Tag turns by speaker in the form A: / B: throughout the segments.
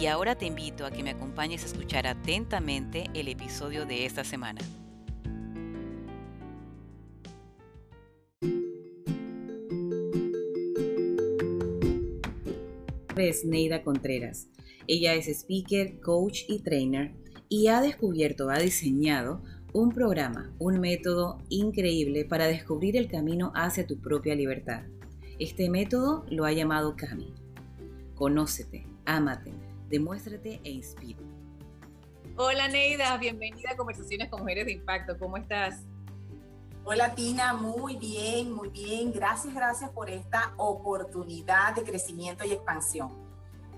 A: Y ahora te invito a que me acompañes a escuchar atentamente el episodio de esta semana. Es Neida Contreras. Ella es speaker, coach y trainer y ha descubierto, ha diseñado un programa, un método increíble para descubrir el camino hacia tu propia libertad. Este método lo ha llamado Cami. Conócete, ámate, demuéstrate e inspira.
B: Hola Neida, bienvenida a Conversaciones con Mujeres de Impacto. ¿Cómo estás?
C: Hola Tina, muy bien, muy bien. Gracias, gracias por esta oportunidad de crecimiento y expansión.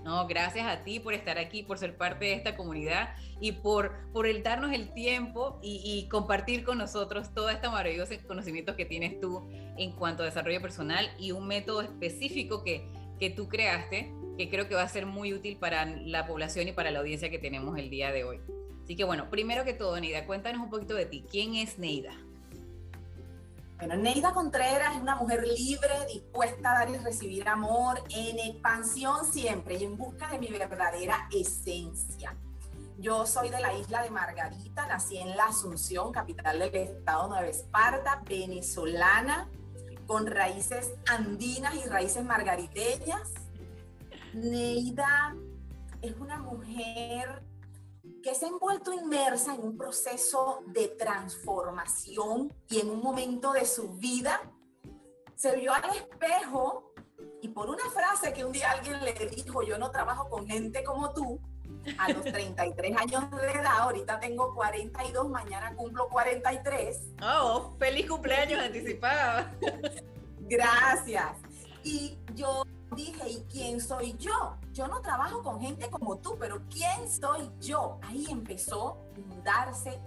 B: No, gracias a ti por estar aquí, por ser parte de esta comunidad y por, por el darnos el tiempo y, y compartir con nosotros todo este maravilloso conocimiento que tienes tú en cuanto a desarrollo personal y un método específico que, que tú creaste que creo que va a ser muy útil para la población y para la audiencia que tenemos el día de hoy. Así que bueno, primero que todo, Neida, cuéntanos un poquito de ti. ¿Quién es Neida?
C: Bueno, Neida Contreras es una mujer libre, dispuesta a dar y recibir amor, en expansión siempre y en busca de mi verdadera esencia. Yo soy de la isla de Margarita, nací en la Asunción, capital del estado Nueva Esparta, venezolana, con raíces andinas y raíces margariteñas Neida es una mujer que se ha envuelto inmersa en un proceso de transformación y en un momento de su vida se vio al espejo y por una frase que un día alguien le dijo, yo no trabajo con gente como tú, a los 33 años de edad, ahorita tengo 42, mañana cumplo 43.
B: Oh, feliz cumpleaños anticipado.
C: Gracias. Y yo dije, ¿y quién soy yo? Yo no trabajo con gente como tú, pero ¿quién soy yo? Ahí empezó a darse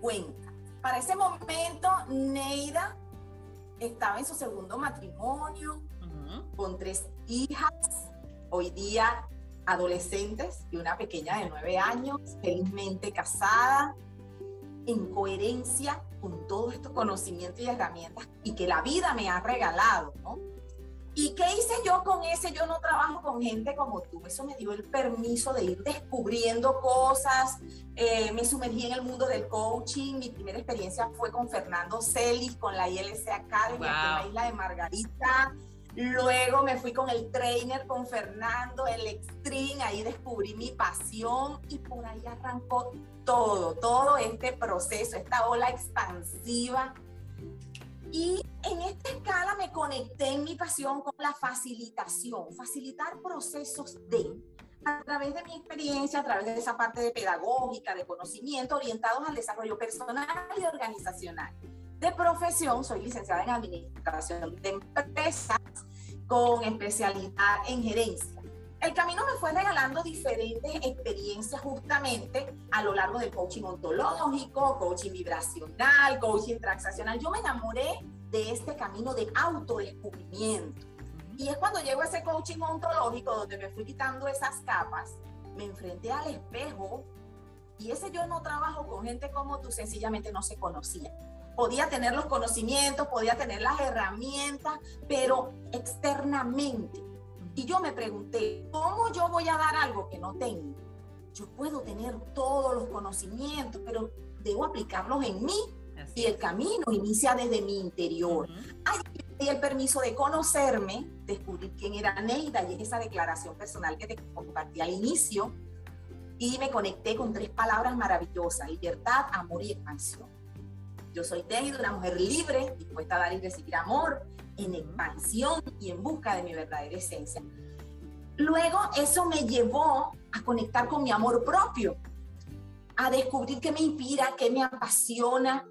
C: cuenta. Para ese momento, Neida estaba en su segundo matrimonio, con tres hijas, hoy día adolescentes y una pequeña de nueve años, felizmente casada, en coherencia con todos estos conocimientos y herramientas y que la vida me ha regalado, ¿no? ¿Y qué hice yo con ese? Yo no trabajo con gente como tú. Eso me dio el permiso de ir descubriendo cosas. Eh, me sumergí en el mundo del coaching. Mi primera experiencia fue con Fernando Celis, con la ILC Academy, en la isla de Margarita. Luego me fui con el trainer, con Fernando, el Extreme. Ahí descubrí mi pasión y por ahí arrancó todo, todo este proceso, esta ola expansiva y en esta escala me conecté en mi pasión con la facilitación, facilitar procesos de, a través de mi experiencia, a través de esa parte de pedagógica, de conocimiento, orientados al desarrollo personal y organizacional. De profesión, soy licenciada en Administración de Empresas con especialidad en gerencia. El camino me fue regalando diferentes experiencias justamente a lo largo del coaching ontológico, coaching vibracional, coaching transaccional. Yo me enamoré de este camino de autodescubrimiento. Y es cuando llego a ese coaching ontológico donde me fui quitando esas capas, me enfrenté al espejo y ese yo no trabajo con gente como tú, sencillamente no se conocía. Podía tener los conocimientos, podía tener las herramientas, pero externamente y yo me pregunté, ¿cómo yo voy a dar algo que no tengo? Yo puedo tener todos los conocimientos, pero debo aplicarlos en mí. Y el camino inicia desde mi interior. Uh el permiso de conocerme, descubrir quién era Neida y esa declaración personal que te compartí al inicio. Y me conecté con tres palabras maravillosas, libertad, amor y expansión. Yo soy Neida, una mujer libre, dispuesta a dar y recibir amor, en expansión y en busca de mi verdadera esencia. Luego eso me llevó a conectar con mi amor propio, a descubrir qué me inspira, qué me apasiona,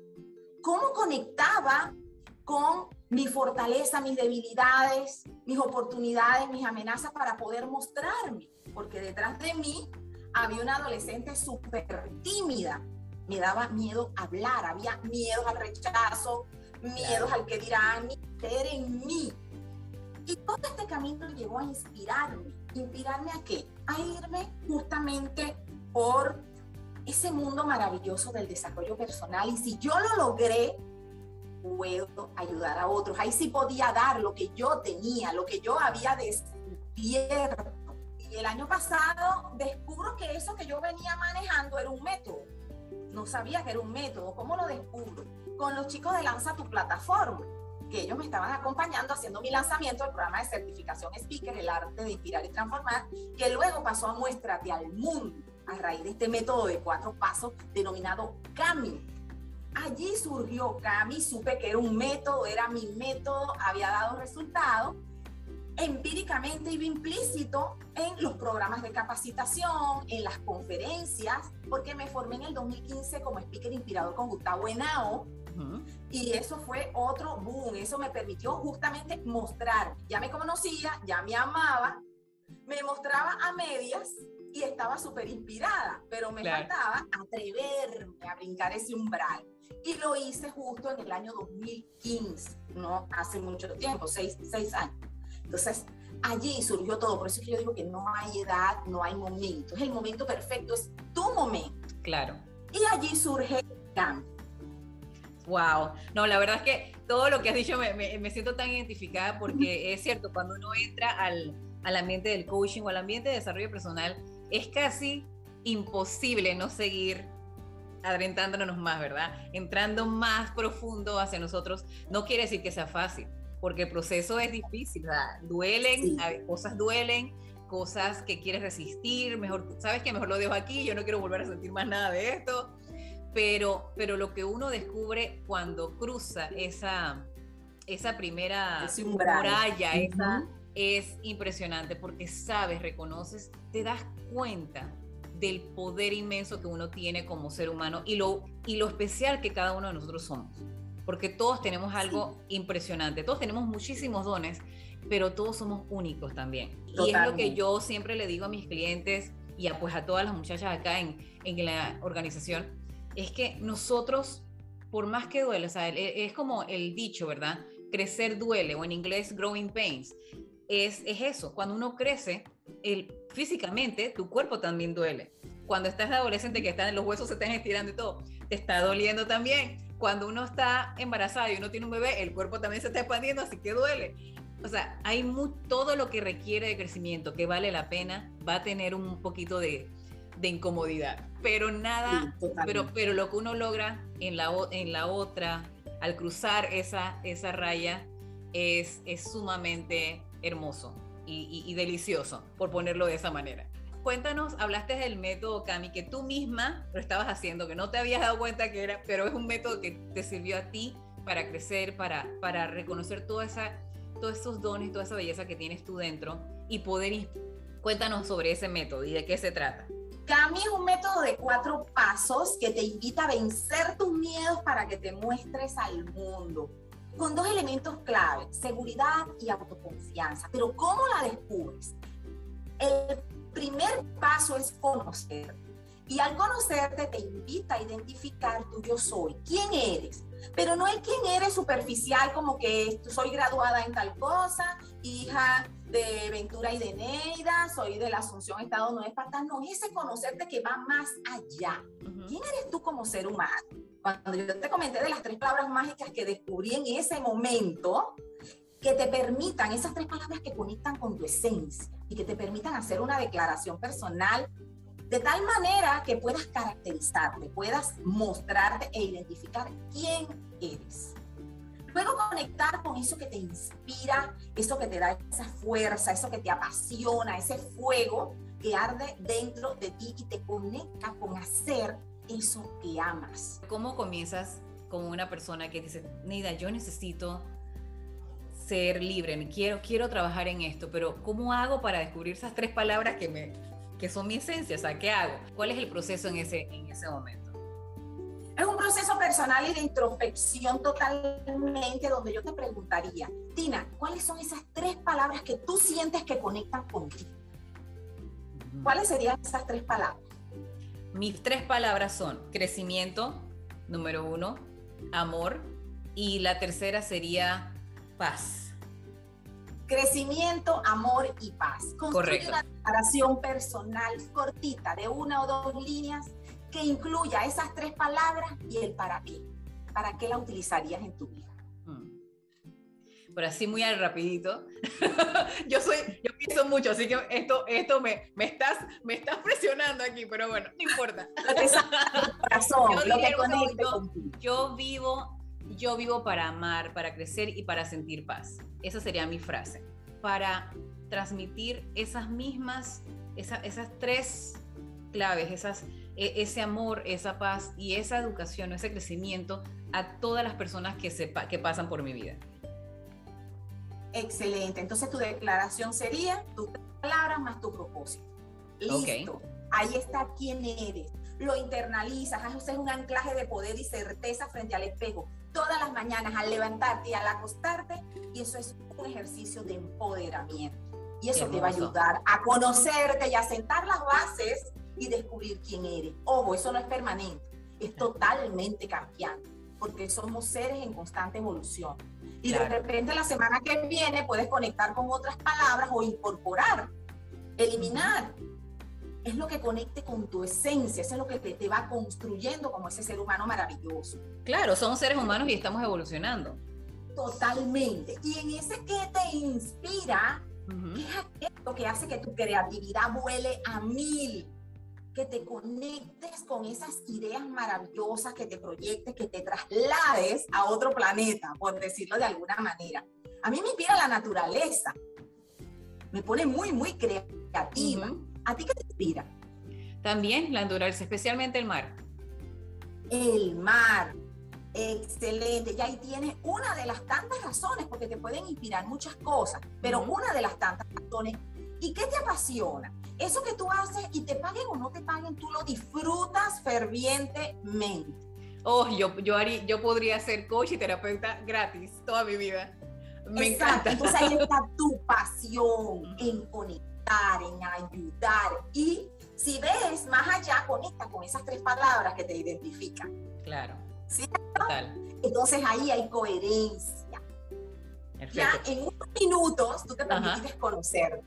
C: cómo conectaba con mi fortaleza, mis debilidades, mis oportunidades, mis amenazas para poder mostrarme, porque detrás de mí había una adolescente súper tímida, me daba miedo hablar, había miedos al rechazo, miedos al que dirán, creer en mí. Y todo este camino llegó a inspirarme. ¿Inspirarme a qué? A irme justamente por ese mundo maravilloso del desarrollo personal. Y si yo lo logré, puedo ayudar a otros. Ahí sí podía dar lo que yo tenía, lo que yo había descubierto. Y el año pasado descubro que eso que yo venía manejando era un método. No sabía que era un método. ¿Cómo lo descubro? Con los chicos de Lanza tu plataforma que ellos me estaban acompañando haciendo mi lanzamiento del programa de certificación Speaker, el arte de inspirar y transformar, que luego pasó a Muéstrate al mundo a raíz de este método de cuatro pasos denominado CAMI. Allí surgió CAMI, supe que era un método, era mi método, había dado resultados. Empíricamente iba implícito en los programas de capacitación, en las conferencias, porque me formé en el 2015 como speaker inspirador con Gustavo Henao, y eso fue otro boom, eso me permitió justamente mostrar, ya me conocía, ya me amaba, me mostraba a medias y estaba súper inspirada, pero me faltaba atreverme a brincar ese umbral. Y lo hice justo en el año 2015, no hace mucho tiempo, seis, seis años. Entonces, allí surgió todo. Por eso es que yo digo que no hay edad, no hay momento. Es el momento perfecto, es tu momento.
B: Claro.
C: Y allí surge el cambio.
B: Wow, no, la verdad es que todo lo que has dicho me, me, siento tan identificada porque es cierto, cuando uno entra al, al ambiente del coaching o al ambiente de desarrollo personal, es casi imposible no seguir adentrándonos más, ¿verdad? Entrando más profundo hacia nosotros, no quiere decir que sea fácil, porque el proceso es difícil, ¿verdad? Duelen, cosas duelen, cosas que quieres resistir, mejor, sabes que mejor lo dejo aquí, yo no quiero volver a sentir más nada de esto, pero, pero lo que uno descubre cuando cruza esa, esa primera muralla, esa es impresionante porque sabes, reconoces, te das cuenta del poder inmenso que uno tiene como ser humano y lo, y lo especial que cada uno de nosotros somos. Porque todos tenemos algo impresionante, todos tenemos muchísimos dones, pero todos somos únicos también. Y es lo que yo siempre le digo a mis clientes y a, pues a todas las muchachas acá en, en la organización, es que nosotros, por más que duele, o sea, e, es como el dicho, ¿verdad? Crecer duele, o en inglés growing pains es, eso, cuando uno crece, el, físicamente tu cuerpo también duele. Cuando estás adolescente que están, los huesos se están estirando y todo, te está doliendo también. Cuando uno está embarazado y uno tiene un bebé, el cuerpo también se está expandiendo, así que duele. O sea, hay todo lo que requiere de crecimiento, que vale la pena, va a tener un poquito de, de incomodidad. Pero nada, pero, pero lo que uno logra en la, en la otra, al cruzar esa, esa raya, es, es sumamente hermoso y, delicioso, por ponerlo de esa manera. Cuéntanos, hablaste del método Cami, que tú misma lo estabas haciendo, que no te habías dado cuenta que era, pero es un método que te sirvió a ti para crecer, para, para reconocer toda esa, todos esos dones, toda esa belleza que tienes tú dentro y poder... Cuéntanos sobre ese método y de qué se trata.
C: Cami es un método de cuatro pasos que te invita a vencer tus miedos para que te muestres al mundo con dos elementos clave, seguridad y autoconfianza. Pero ¿cómo la descubres? El primer paso es conocer. Y al conocerte te invita a identificar tu yo soy, quién eres. Pero no el quién eres superficial como que soy graduada en tal cosa, hija de Ventura y de Neida, soy de la Asunción Estado Nueva Esparta. No, ese conocerte que va más allá. ¿Quién eres tú como ser humano? Cuando yo te comenté de las tres palabras mágicas que descubrí en ese momento, que te permitan, esas tres palabras que conectan con tu esencia y que te permitan hacer una declaración personal de tal manera que puedas caracterizarte, puedas mostrarte e identificar quién eres. Luego conectar con eso que te inspira, eso que te da esa fuerza, eso que te apasiona, ese fuego que arde dentro de ti y te conecta con hacer eso que amas.
B: ¿Cómo comienzas como una persona que dice, Neida, yo necesito ser libre, quiero, quiero trabajar en esto, pero ¿cómo hago para descubrir esas tres palabras que, me, que son mi esencia? O sea, ¿qué hago? ¿Cuál es el proceso en ese, en ese momento?
C: Es un proceso personal y de introspección totalmente donde yo te preguntaría, Tina, ¿cuáles son esas tres palabras que tú sientes que conectan contigo? ¿Cuáles serían esas tres palabras?
B: Mis tres palabras son crecimiento, número uno, amor, y la tercera sería paz.
C: Crecimiento, amor y paz. Construye una declaración personal cortita de una o dos líneas que incluya esas tres palabras y el para qué. ¿Para qué la utilizarías en tu vida?
B: Pero así muy al rapidito. yo soy, yo pienso mucho, así que esto, esto me, me, estás, me estás presionando aquí, pero bueno, no importa. yo, vivo, yo vivo para amar, para crecer y para sentir paz. Esa sería mi frase. Para transmitir esas mismas, esas tres claves, esas, e, ese amor, esa paz y esa educación, ese crecimiento a todas las personas que, sepa, que pasan por mi vida.
C: Excelente. Entonces tu declaración sería tus palabras más tu propósito. Listo. Ahí está quién eres. Lo internalizas, haces un anclaje de poder y certeza frente al espejo todas las mañanas al levantarte y al acostarte y eso es un ejercicio de empoderamiento. Y eso te va a ayudar a conocerte y a sentar las bases y descubrir quién eres. Ojo, eso no es permanente, es totalmente cambiante, porque somos seres en constante evolución. Y de repente la semana que viene puedes conectar con otras palabras o incorporar, eliminar. Es lo que conecte con tu esencia, eso es lo que te, va construyendo como ese ser humano maravilloso.
B: Claro, somos seres humanos y estamos evolucionando.
C: Totalmente. Y en ese que te inspira, ¿qué es aquello que hace que tu creatividad vuele a mil? Que te conectes con esas ideas maravillosas, que te proyectes, que te traslades a otro planeta, por decirlo de alguna manera. A mí me inspira la naturaleza, me pone muy, muy creativa. ¿A ti qué te inspira?
B: También la naturaleza, especialmente el mar.
C: El mar, excelente. Y ahí tienes una de las tantas razones, porque te pueden inspirar muchas cosas, pero una de las tantas razones. ¿Y qué te apasiona? eso que tú haces y te paguen o no te paguen, tú lo disfrutas fervientemente.
B: Oh, yo, yo, haría, yo podría ser coach y terapeuta gratis toda mi vida. Me encanta.
C: Entonces ahí está tu pasión en conectar, en ayudar. Y si ves más allá, conecta con esas tres palabras que te identifican.
B: Claro.
C: ¿Sí? Total. Entonces ahí hay coherencia. Perfecto. Ya en unos minutos tú te permites conocer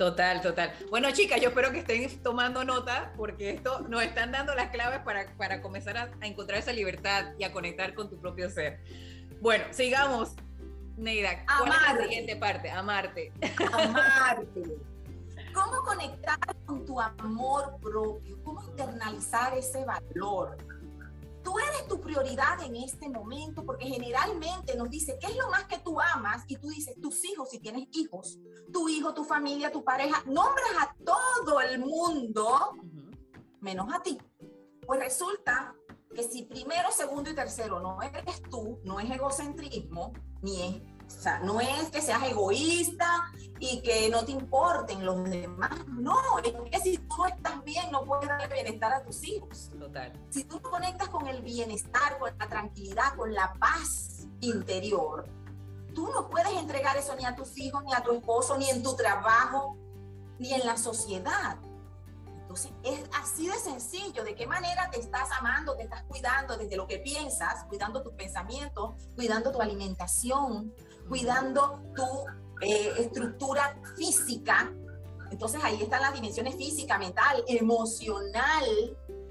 B: Total, total. Bueno, chicas, yo espero que estén tomando nota porque esto nos están dando las claves para, para comenzar a, encontrar esa libertad y a conectar con tu propio ser. Bueno, sigamos. Neida, ¿cuál es la siguiente parte? Amarte.
C: Amarte. ¿Cómo conectar con tu amor propio? ¿Cómo internalizar ese valor? Tú eres tu prioridad en este momento, porque generalmente nos dice, ¿qué es lo más que tú amas? Y tú dices, tus hijos, si tienes hijos, tu hijo, tu familia, tu pareja, nombras a todo el mundo, menos a ti. Pues resulta que si primero, segundo y tercero no eres tú, no es egocentrismo, ni es o sea, no es que seas egoísta y que no te importen los demás. No, es que si tú no estás bien, no puedes darle bienestar a tus hijos.
B: Total.
C: Si tú no conectas con el bienestar, con la tranquilidad, con la paz interior, tú no puedes entregar eso ni a tus hijos, ni a tu esposo, ni en tu trabajo, ni en la sociedad. Entonces, es así de sencillo. ¿De qué manera te estás amando, te estás cuidando desde lo que piensas, cuidando tus pensamientos, cuidando tu alimentación, cuidando tu eh, estructura física? Entonces, ahí están las dimensiones física, mental, emocional.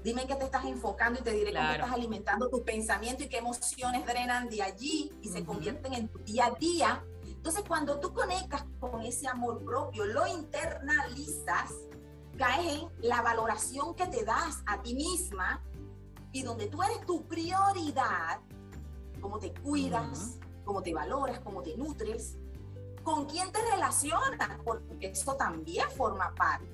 C: Dime qué te estás enfocando y te diré cómo estás alimentando tu pensamiento y qué emociones drenan de allí y se convierten en tu día a día. Entonces, cuando tú conectas con ese amor propio, lo internalizas, caes en la valoración que te das a ti misma y donde tú eres tu prioridad, cómo te cuidas, cómo te valoras, cómo te nutres, con quién te relacionas, porque eso también forma parte.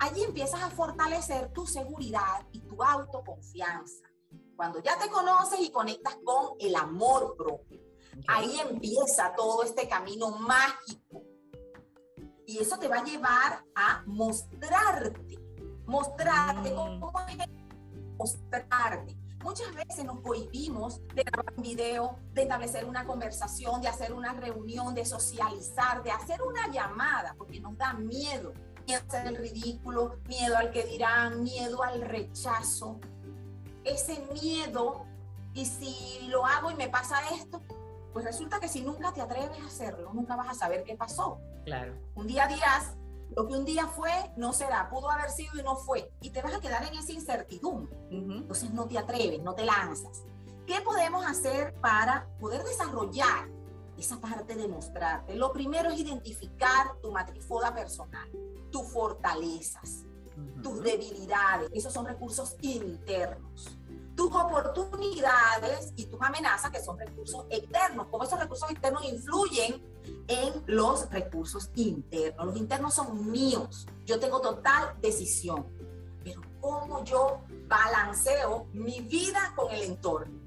C: Allí empiezas a fortalecer tu seguridad y tu autoconfianza. Cuando ya te conoces y conectas con el amor propio, ahí empieza todo este camino mágico y eso te va a llevar a mostrarte, mostrarte, mm. mostrarte. Muchas veces nos cohibimos de grabar un video, de establecer una conversación, de hacer una reunión, de socializar, de hacer una llamada, porque nos da miedo. miedo a hacer el ridículo, miedo al que dirán, miedo al rechazo. Ese miedo, y si lo hago y me pasa esto, pues resulta que si nunca te atreves a hacerlo, nunca vas a saber qué pasó.
B: Claro.
C: Un día dirás, lo que un día fue, no será, pudo haber sido y no fue. Y te vas a quedar en esa incertidumbre. Entonces no te atreves, no te lanzas. ¿Qué podemos hacer para poder desarrollar esa parte de mostrarte? Lo primero es identificar tu matrifoda personal, tus fortalezas, tus debilidades. Esos son recursos internos tus oportunidades y tus amenazas, que son recursos externos. Cómo esos recursos externos influyen en los recursos internos. Los internos son míos. Yo tengo total decisión. Pero cómo yo balanceo mi vida con el entorno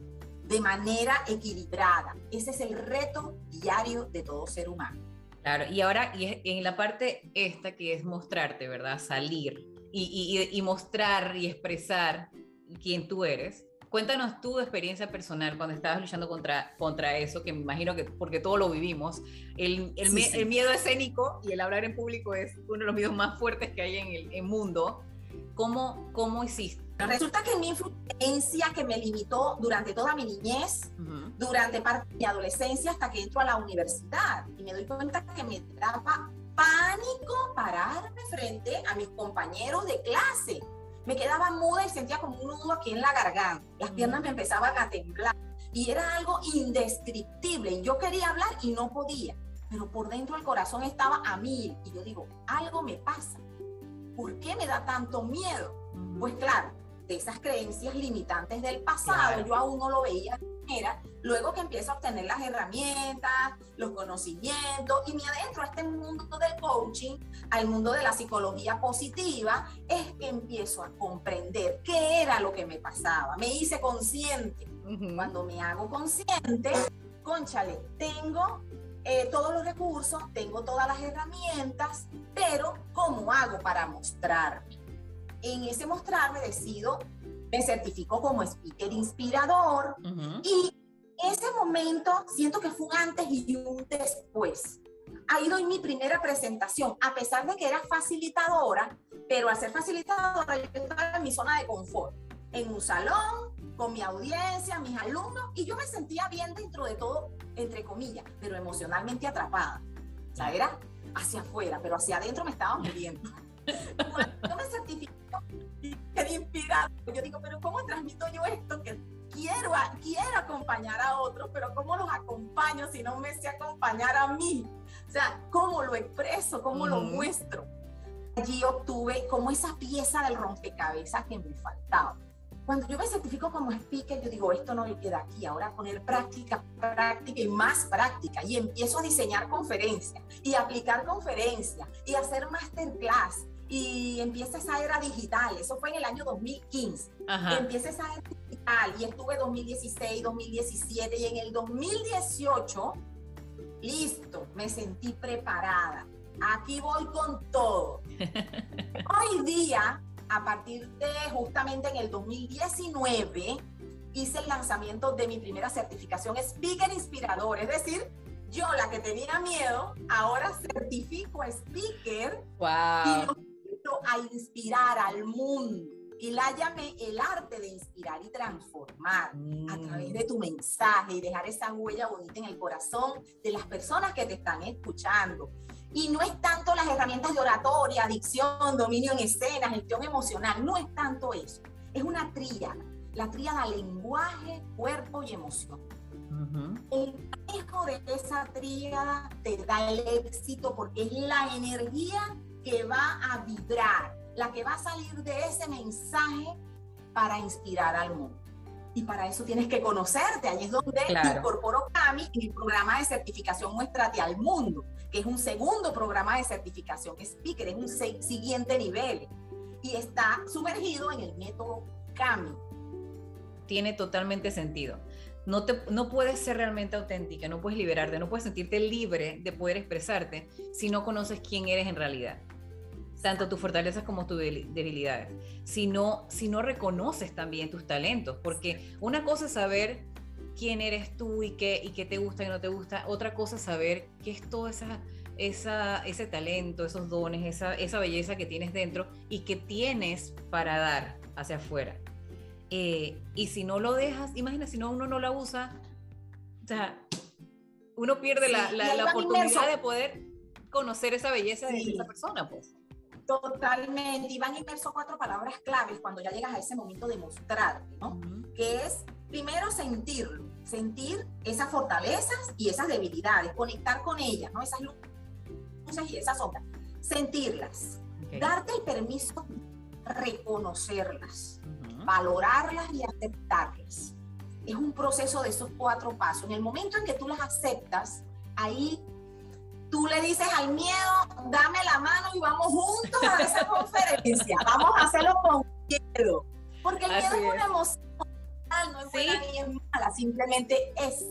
C: de manera equilibrada. Ese es el reto diario de todo ser humano.
B: Claro, y ahora y en la parte esta que es mostrarte, ¿verdad? Salir y, y, y mostrar y expresar quién tú eres. Cuéntanos tu experiencia personal cuando estabas luchando contra, contra eso, que me imagino que porque todo lo vivimos. El, el, miedo escénico y el hablar en público es uno de los miedos más fuertes que hay en el mundo. ¿Cómo, ¿Cómo hiciste?
C: Resulta que mi influencia que me limitó durante toda mi niñez, durante parte de mi adolescencia hasta que entro a la universidad y me doy cuenta que me daba pánico pararme frente a mis compañeros de clase me quedaba muda y sentía como un nudo aquí en la garganta. Las piernas me empezaban a temblar y era algo indescriptible. Yo quería hablar y no podía, pero por dentro el corazón estaba a mil y yo digo, algo me pasa. ¿Por qué me da tanto miedo? Pues claro, de esas creencias limitantes del pasado, yo aún no lo veía era luego que empiezo a obtener las herramientas, los conocimientos y me adentro a este mundo del coaching, al mundo de la psicología positiva, es que empiezo a comprender qué era lo que me pasaba. Me hice consciente. Cuando me hago consciente, conchale, tengo eh, todos los recursos, tengo todas las herramientas, pero ¿cómo hago para mostrarme? En ese mostrarme decido me certificó como speaker inspirador y ese momento siento que fue un antes y un después. Ahí doy mi primera presentación, a pesar de que era facilitadora, pero al ser facilitadora yo estaba en mi zona de confort, en un salón, con mi audiencia, mis alumnos, y yo me sentía bien dentro de todo, entre comillas, pero emocionalmente atrapada. O sea, era hacia afuera, pero hacia adentro me estaba muriendo. Yo me certifico que inspirado. Yo digo, pero ¿cómo transmito yo esto? Que quiero, quiero acompañar a otros, pero ¿cómo los acompaño si no me sé acompañar a mí? O sea, ¿cómo lo expreso? ¿Cómo lo muestro? Allí obtuve como esa pieza del rompecabezas que me faltaba. Cuando yo me certifico como speaker, yo digo, esto no me queda aquí, ahora poner práctica, práctica y más práctica. Y empiezo a diseñar conferencias y aplicar conferencias y hacer masterclass y empieza esa era digital. Eso fue en el año 2015. Empieza esa era digital y estuve 2016, 2017 y en el 2018, listo, me sentí preparada. Aquí voy con todo. Hoy día, a partir de justamente en el 2019, hice el lanzamiento de mi primera certificación Speaker Inspirador, es decir, yo la que tenía miedo, ahora certifico speaker
B: wow
C: a inspirar al mundo. Y la llamé el arte de inspirar y transformar a través de tu mensaje y dejar esa huella bonita en el corazón de las personas que te están escuchando. Y no es tanto las herramientas de oratoria, dicción, dominio en escena, gestión emocional, no es tanto eso. Es una tríada, la tríada lenguaje, cuerpo y emoción. El manejo de esa tríada te da el éxito porque es la energía que va a vibrar, la que va a salir de ese mensaje para inspirar al mundo. Y para eso tienes que conocerte. Ahí es donde incorporo CAMI en el programa de certificación Muéstrate al Mundo, que es un segundo programa de certificación Speaker, es un siguiente nivel. Y está sumergido en el método CAMI.
B: Tiene totalmente sentido. No, te, no puedes ser realmente auténtica, no puedes liberarte, no puedes sentirte libre de poder expresarte si no conoces quién eres en realidad tanto tus fortalezas como tus debilidades, si no, si no reconoces también tus talentos, porque una cosa es saber quién eres tú y qué, y qué te gusta y no te gusta, otra cosa es saber qué es toda esa esa, ese talento, esos dones, esa, esa belleza que tienes dentro y que tienes para dar hacia afuera. Eh, y si no lo dejas, imagina, si no uno no la usa, o sea, uno pierde la, la, oportunidad de poder conocer esa belleza de esa persona, pues.
C: Totalmente. Y van inmersos cuatro palabras claves cuando ya llegas a ese momento de mostrarte, ¿no? Que es primero sentirlo, sentir esas fortalezas y esas debilidades, conectar con ellas, ¿no? Esas luces y esas sombras. Sentirlas. Darte el permiso reconocerlas, valorarlas y aceptarlas. Es un proceso de esos cuatro pasos. En el momento en que tú las aceptas, ahí tú le dices al miedo, dame la mano y vamos juntos a esa conferencia. Vamos a hacerlo con miedo. Porque el miedo es, una emoción, no es buena ni es mala, simplemente es.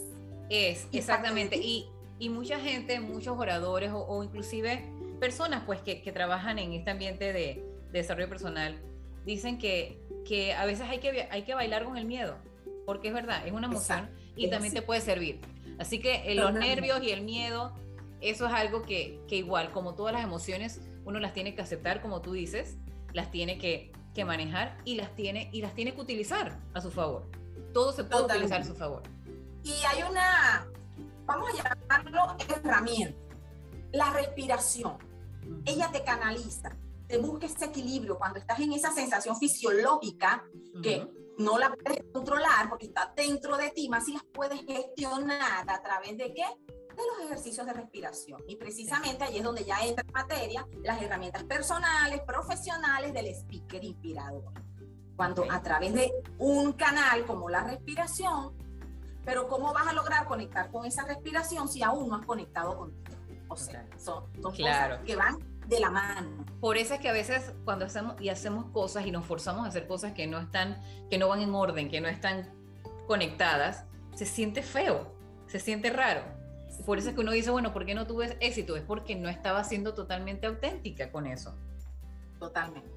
B: Es, exactamente. Y, y mucha gente, muchos oradores o, inclusive personas pues que, que, trabajan en este ambiente de, desarrollo personal, dicen que, que a veces hay que, hay que bailar con el miedo, porque es verdad, es una emoción y también te puede servir. Así que eh, los nervios y el miedo eso es algo que, igual, como todas las emociones, uno las tiene que aceptar, como tú dices, las tiene que, manejar y las, tiene, y las tiene que utilizar a su favor. Todo se puede utilizar a su favor.
C: Y hay una, vamos a llamarlo herramienta, la respiración. Ella te canaliza, te busca ese equilibrio cuando estás en esa sensación fisiológica que no la puedes controlar porque está dentro de ti, más si las puedes gestionar a través de qué? De los ejercicios de respiración. Y precisamente ahí es donde ya entra en materia las herramientas personales, profesionales del speaker inspirador. Cuando a través de un canal como la respiración, pero ¿cómo vas a lograr conectar con esa respiración si aún no has conectado con O sea, son, cosas que van de la mano.
B: Por eso es que a veces cuando hacemos y hacemos cosas y nos forzamos a hacer cosas que no están, que no van en orden, que no están conectadas, se siente feo, se siente raro por eso es que uno dice, bueno, ¿por qué no tuve éxito? Es porque no estaba siendo totalmente auténtica con eso.
C: Totalmente.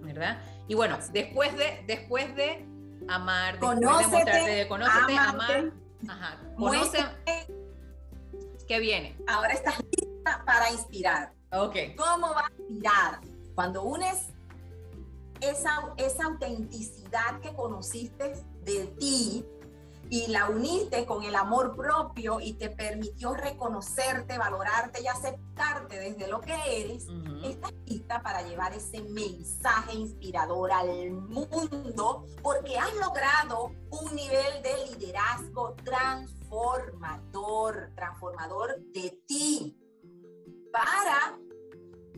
B: ¿Verdad? Y bueno, después de, después de amar, después de mostrarte, de conocerte, amar, ajá, conoce, ¿qué viene?
C: Ahora estás lista para inspirar.
B: Ok.
C: ¿Cómo va a inspirar? Cuando unes esa, esa autenticidad que conociste de ti, y la uniste con el amor propio y te permitió reconocerte, valorarte y aceptarte desde lo que eres, estás lista para llevar ese mensaje inspirador al mundo porque has logrado un nivel de liderazgo transformador, transformador de ti para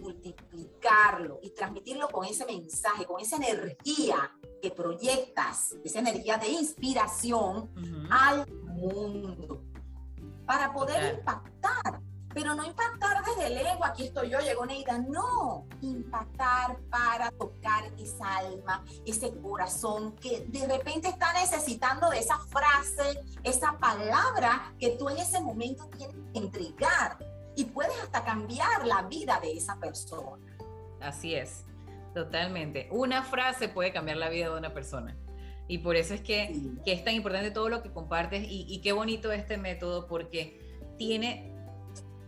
C: multiplicarlo y transmitirlo con ese mensaje, con esa energía que proyectas, esa energía de inspiración al mundo para poder impactar, pero no impactar desde el ego, aquí estoy yo, llegó Neida, no, impactar para tocar esa alma, ese corazón que de repente está necesitando de esa frase, esa palabra que tú en ese momento tienes que entregar y puedes hasta cambiar la vida de esa persona.
B: Así es. Totalmente. Una frase puede cambiar la vida de una persona. Y por eso es que, es tan importante todo lo que compartes y, qué bonito este método porque tiene,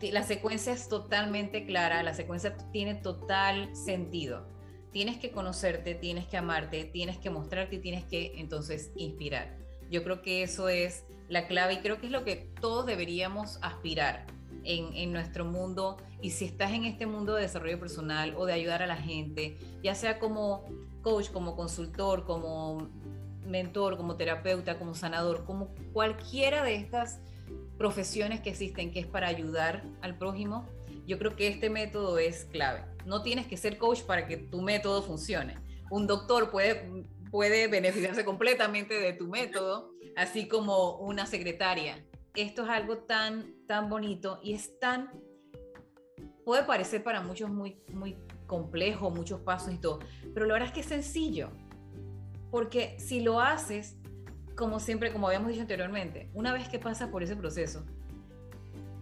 B: la secuencia es totalmente clara, la secuencia tiene total sentido. Tienes que conocerte, tienes que amarte, tienes que mostrarte y tienes que entonces inspirar. Yo creo que eso es la clave y creo que es lo que todos deberíamos aspirar en, nuestro mundo y si estás en este mundo de desarrollo personal o de ayudar a la gente, ya sea como coach, como consultor, como mentor, como terapeuta, como sanador, como cualquiera de estas profesiones que existen que es para ayudar al prójimo, yo creo que este método es clave. No tienes que ser coach para que tu método funcione. Un doctor puede, puede beneficiarse completamente de tu método, así como una secretaria esto es algo tan, tan bonito y es tan, puede parecer para muchos muy, muy complejo, muchos pasos y todo, pero la verdad es que es sencillo, porque si lo haces, como siempre, como habíamos dicho anteriormente, una vez que pasas por ese proceso,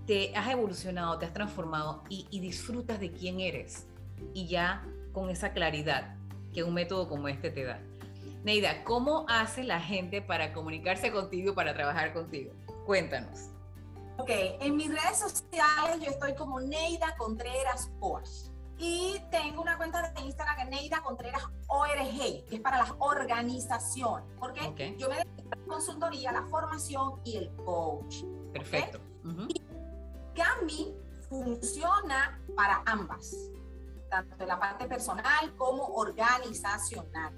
B: te has evolucionado, te has transformado y, y disfrutas de quién eres y ya con esa claridad que un método como este te da. Neida, ¿cómo hace la gente para comunicarse contigo, para trabajar contigo? Cuéntanos.
C: Ok, en mis redes sociales yo estoy como Neida Contreras Coach. Y tengo una cuenta de Instagram que es Neida Contreras ORG, que es para las organizaciones. Porque yo me dedico a la consultoría, la formación y el coach.
B: Perfecto.
C: y Cami funciona para ambas, tanto en la parte personal como organizacional.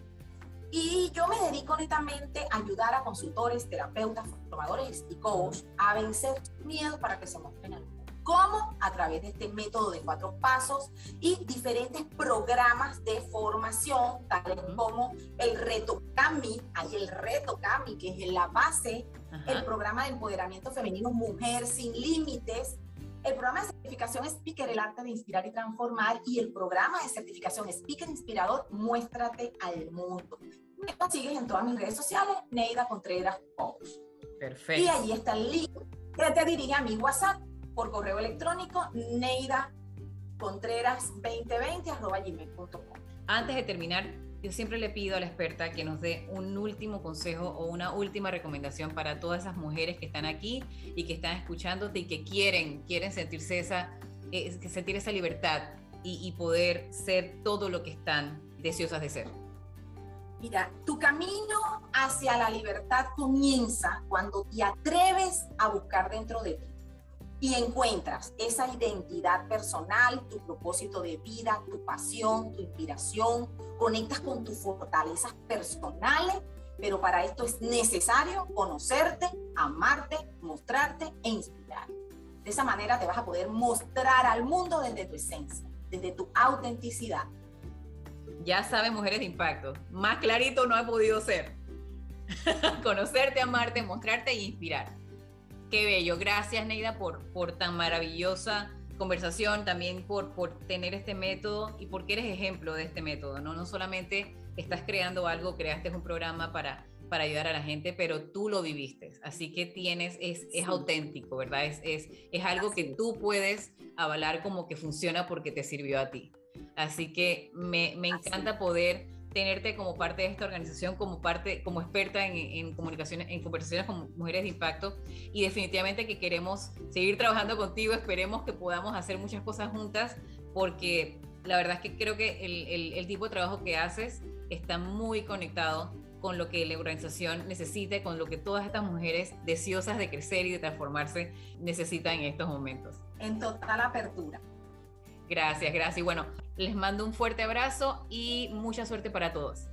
C: Y yo me dedico netamente a ayudar a consultores, terapeutas, formadores y coaches a vencer miedo para que se muestren al mundo. ¿Cómo? A través de este método de cuatro pasos y diferentes programas de formación, tales como el reto CAMI, hay el reto CAMI, que es la base, el programa de empoderamiento femenino Mujer sin Límites, el programa de certificación Speaker, el arte de inspirar y transformar, y el programa de certificación Speaker Inspirador, Muéstrate al mundo. Me consigues en todas mis redes sociales, Neida Contreras Coach.
B: Perfecto.
C: Y ahí está el link que te dirige a mi WhatsApp por correo electrónico neida contreras 2020 gmail.com.
B: Antes de terminar, yo siempre le pido a la experta que nos dé un último consejo o una última recomendación para todas esas mujeres que están aquí y que están escuchándote y que quieren, quieren sentirse esa, sentir esa libertad y, y poder ser todo lo que están deseosas de ser.
C: Mira, tu camino hacia la libertad comienza cuando te atreves a buscar dentro de ti y encuentras esa identidad personal, tu propósito de vida, tu pasión, tu inspiración, conectas con tus fortalezas personales, pero para esto es necesario conocerte, amarte, mostrarte e inspirar. De esa manera te vas a poder mostrar al mundo desde tu esencia, desde tu autenticidad.
B: Ya sabes, mujeres de impacto, más clarito no ha podido ser. Conocerte, amarte, mostrarte e inspirar. Qué bello. Gracias, Neida, por, por tan maravillosa conversación, también por, por tener este método y porque eres ejemplo de este método, ¿no? No solamente estás creando algo, creaste un programa para, para ayudar a la gente, pero tú lo viviste. Así que tienes, es, es auténtico, ¿verdad? Es, es, es algo que tú puedes avalar como que funciona porque te sirvió a ti. Así que me, me encanta poder tenerte como parte de esta organización, como parte, como experta en, en, comunicaciones, en conversaciones con mujeres de impacto y definitivamente que queremos seguir trabajando contigo, esperemos que podamos hacer muchas cosas juntas porque la verdad es que creo que el, el, el tipo de trabajo que haces está muy conectado con lo que la organización necesita con lo que todas estas mujeres deseosas de crecer y de transformarse necesitan en estos momentos.
C: En total apertura.
B: Gracias, gracias. Y bueno, les mando un fuerte abrazo y mucha suerte para todos.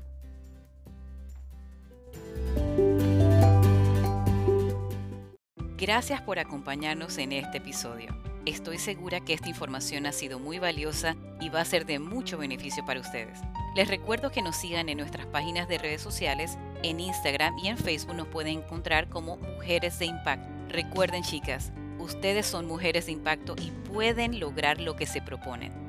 A: Gracias por acompañarnos en este episodio. Estoy segura que esta información ha sido muy valiosa y va a ser de mucho beneficio para ustedes. Les recuerdo que nos sigan en nuestras páginas de redes sociales, en Instagram y en Facebook nos pueden encontrar como Mujeres de Impacto. Recuerden chicas, ustedes son mujeres de impacto y pueden lograr lo que se proponen.